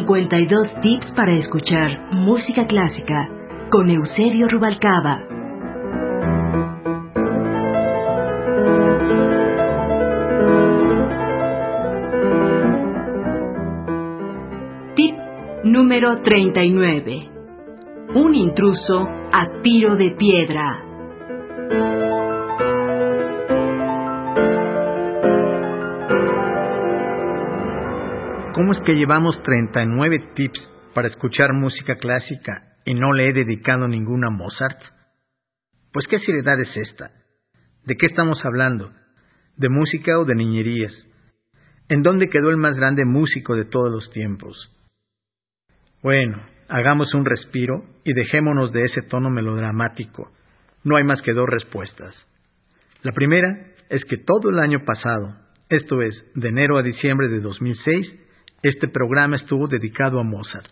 52 tips para escuchar música clásica con Eusebio Rubalcaba. Tip número 39. Un intruso a tiro de piedra. ¿Cómo es que llevamos 39 tips para escuchar música clásica y no le he dedicado ninguna a Mozart? Pues qué seriedad es esta. ¿De qué estamos hablando? ¿De música o de niñerías? ¿En dónde quedó el más grande músico de todos los tiempos? Bueno, hagamos un respiro y dejémonos de ese tono melodramático. No hay más que dos respuestas. La primera es que todo el año pasado, esto es, de enero a diciembre de 2006, este programa estuvo dedicado a Mozart.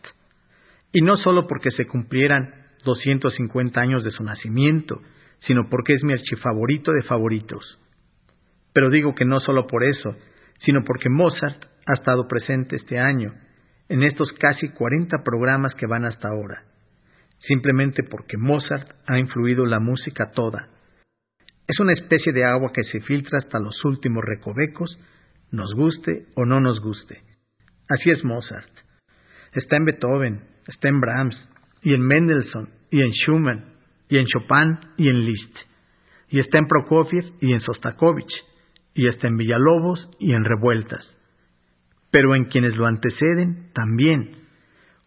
Y no solo porque se cumplieran 250 años de su nacimiento, sino porque es mi archifavorito de favoritos. Pero digo que no solo por eso, sino porque Mozart ha estado presente este año, en estos casi 40 programas que van hasta ahora, simplemente porque Mozart ha influido la música toda. Es una especie de agua que se filtra hasta los últimos recovecos, nos guste o no nos guste. Así es Mozart. Está en Beethoven, está en Brahms, y en Mendelssohn, y en Schumann, y en Chopin, y en Liszt. Y está en Prokofiev y en Sostakovich, y está en Villalobos y en Revueltas. Pero en quienes lo anteceden también.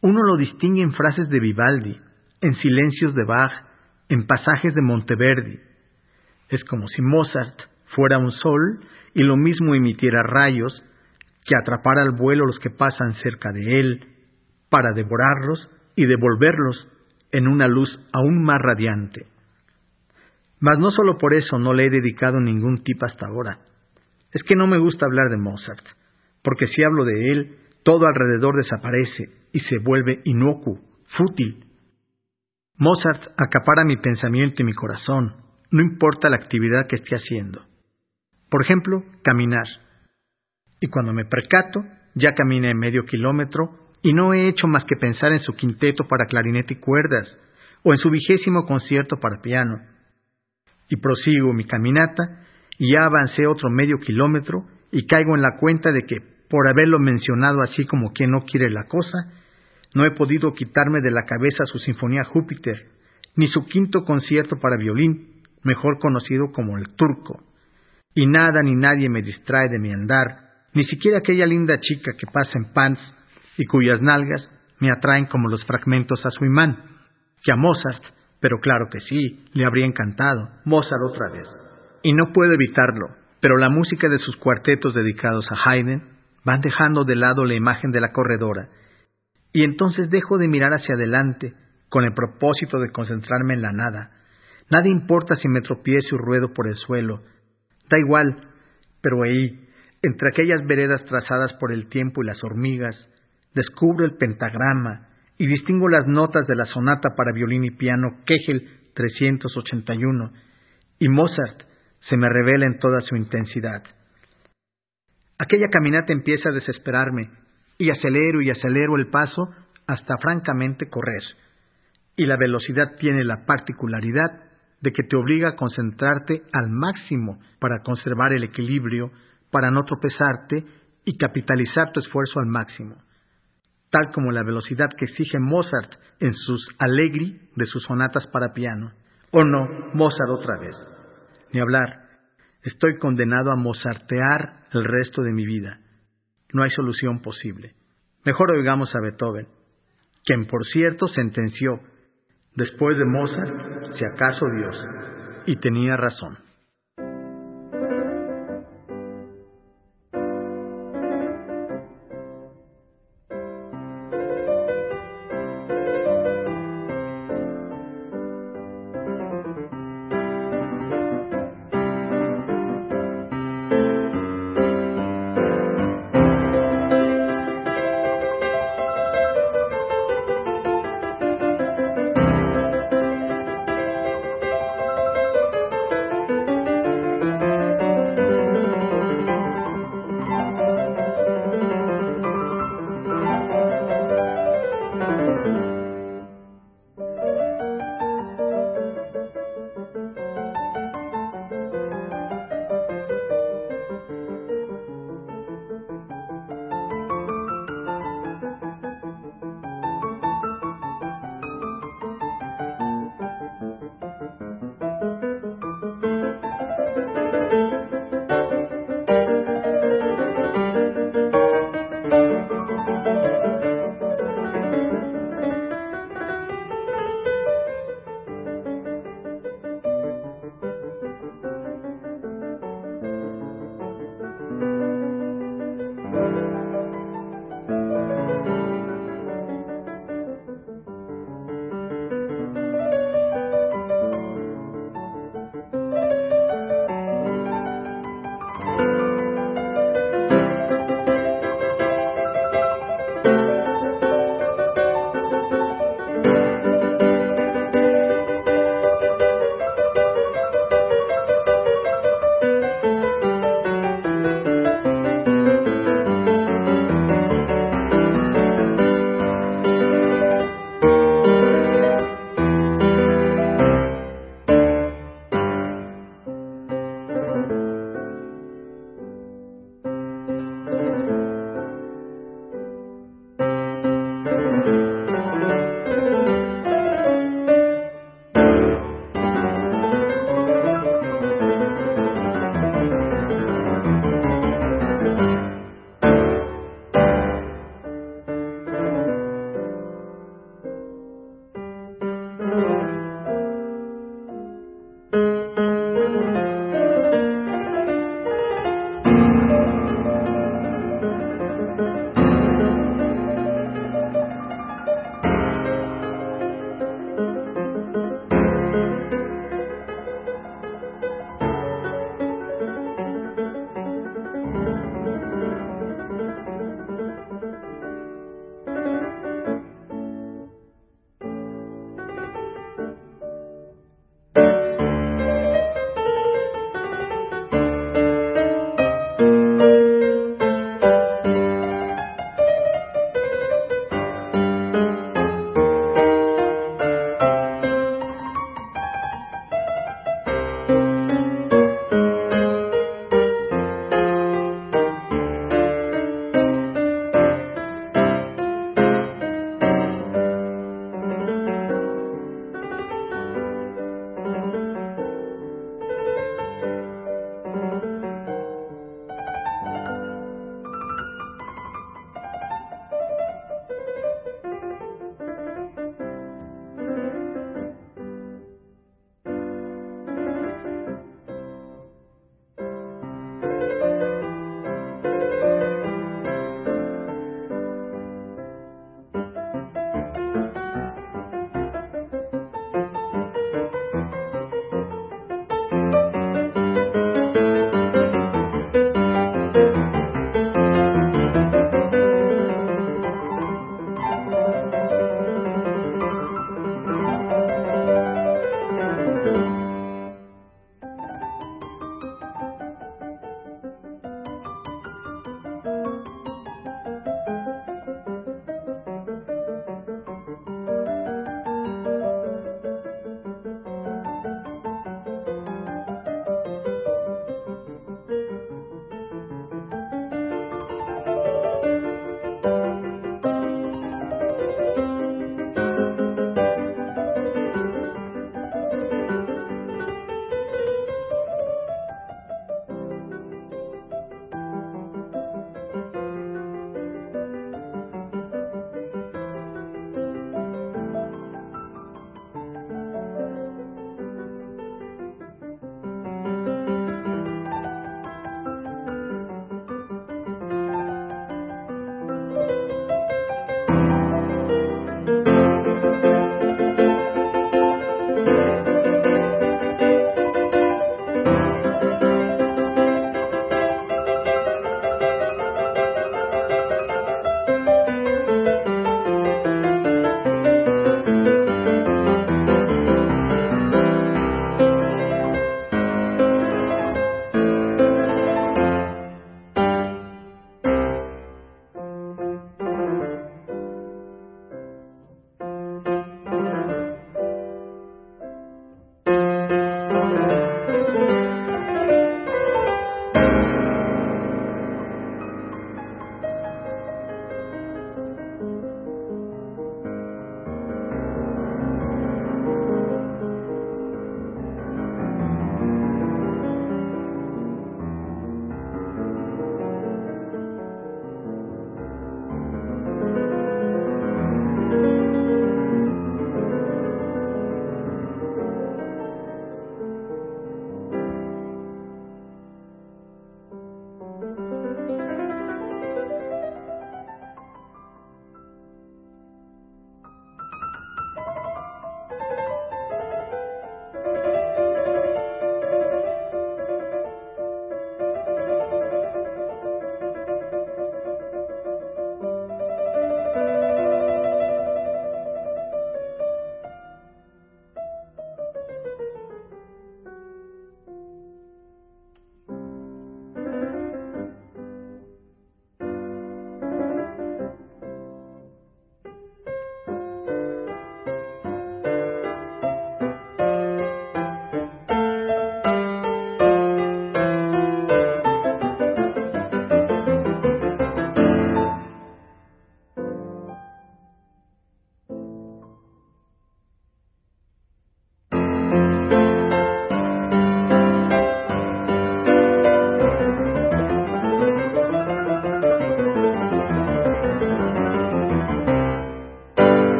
Uno lo distingue en frases de Vivaldi, en silencios de Bach, en pasajes de Monteverdi. Es como si Mozart fuera un sol y lo mismo emitiera rayos que atrapara al vuelo los que pasan cerca de él, para devorarlos y devolverlos en una luz aún más radiante. Mas no solo por eso no le he dedicado ningún tip hasta ahora. Es que no me gusta hablar de Mozart, porque si hablo de él, todo alrededor desaparece y se vuelve inocuo, fútil. Mozart acapara mi pensamiento y mi corazón, no importa la actividad que esté haciendo. Por ejemplo, caminar y cuando me percato, ya caminé medio kilómetro y no he hecho más que pensar en su quinteto para clarinete y cuerdas, o en su vigésimo concierto para piano. Y prosigo mi caminata, y ya avancé otro medio kilómetro, y caigo en la cuenta de que, por haberlo mencionado así como quien no quiere la cosa, no he podido quitarme de la cabeza su Sinfonía Júpiter, ni su quinto concierto para violín, mejor conocido como el turco. Y nada ni nadie me distrae de mi andar, ni siquiera aquella linda chica que pasa en pants y cuyas nalgas me atraen como los fragmentos a su imán, que a Mozart, pero claro que sí, le habría encantado. Mozart otra vez. Y no puedo evitarlo, pero la música de sus cuartetos dedicados a Haydn van dejando de lado la imagen de la corredora, y entonces dejo de mirar hacia adelante con el propósito de concentrarme en la nada. Nada importa si me tropiezo y ruedo por el suelo. Da igual, pero ahí, entre aquellas veredas trazadas por el tiempo y las hormigas, descubro el pentagrama y distingo las notas de la sonata para violín y piano Kegel 381, y Mozart se me revela en toda su intensidad. Aquella caminata empieza a desesperarme, y acelero y acelero el paso hasta francamente correr. Y la velocidad tiene la particularidad de que te obliga a concentrarte al máximo para conservar el equilibrio para no tropezarte y capitalizar tu esfuerzo al máximo, tal como la velocidad que exige Mozart en sus Allegri de sus sonatas para piano. ¿O no, Mozart otra vez? Ni hablar. Estoy condenado a mozartear el resto de mi vida. No hay solución posible. Mejor oigamos a Beethoven, quien por cierto sentenció, después de Mozart, si acaso Dios, y tenía razón.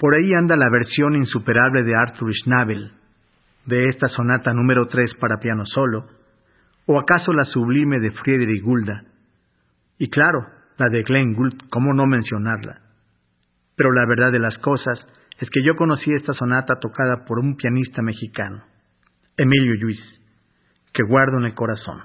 Por ahí anda la versión insuperable de Arthur Schnabel, de esta sonata número 3 para piano solo, o acaso la sublime de Friedrich Gulda. Y claro, la de Glenn Gould, ¿cómo no mencionarla? Pero la verdad de las cosas es que yo conocí esta sonata tocada por un pianista mexicano, Emilio Lluís, que guardo en el corazón.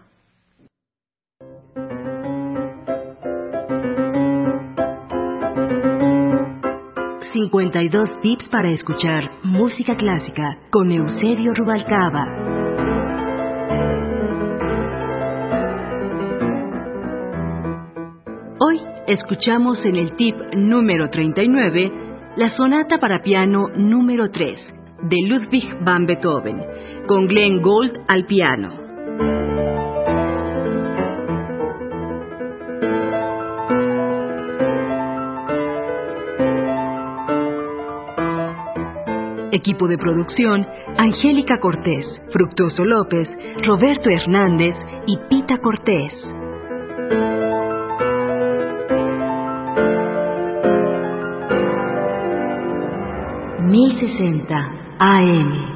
52 tips para escuchar música clásica con Eusebio Rubalcaba. Hoy escuchamos en el tip número 39 la sonata para piano número 3 de Ludwig van Beethoven, con Glenn Gould al piano. Equipo de producción, Angélica Cortés, Fructuoso López, Roberto Hernández y Pita Cortés. ...1060 AM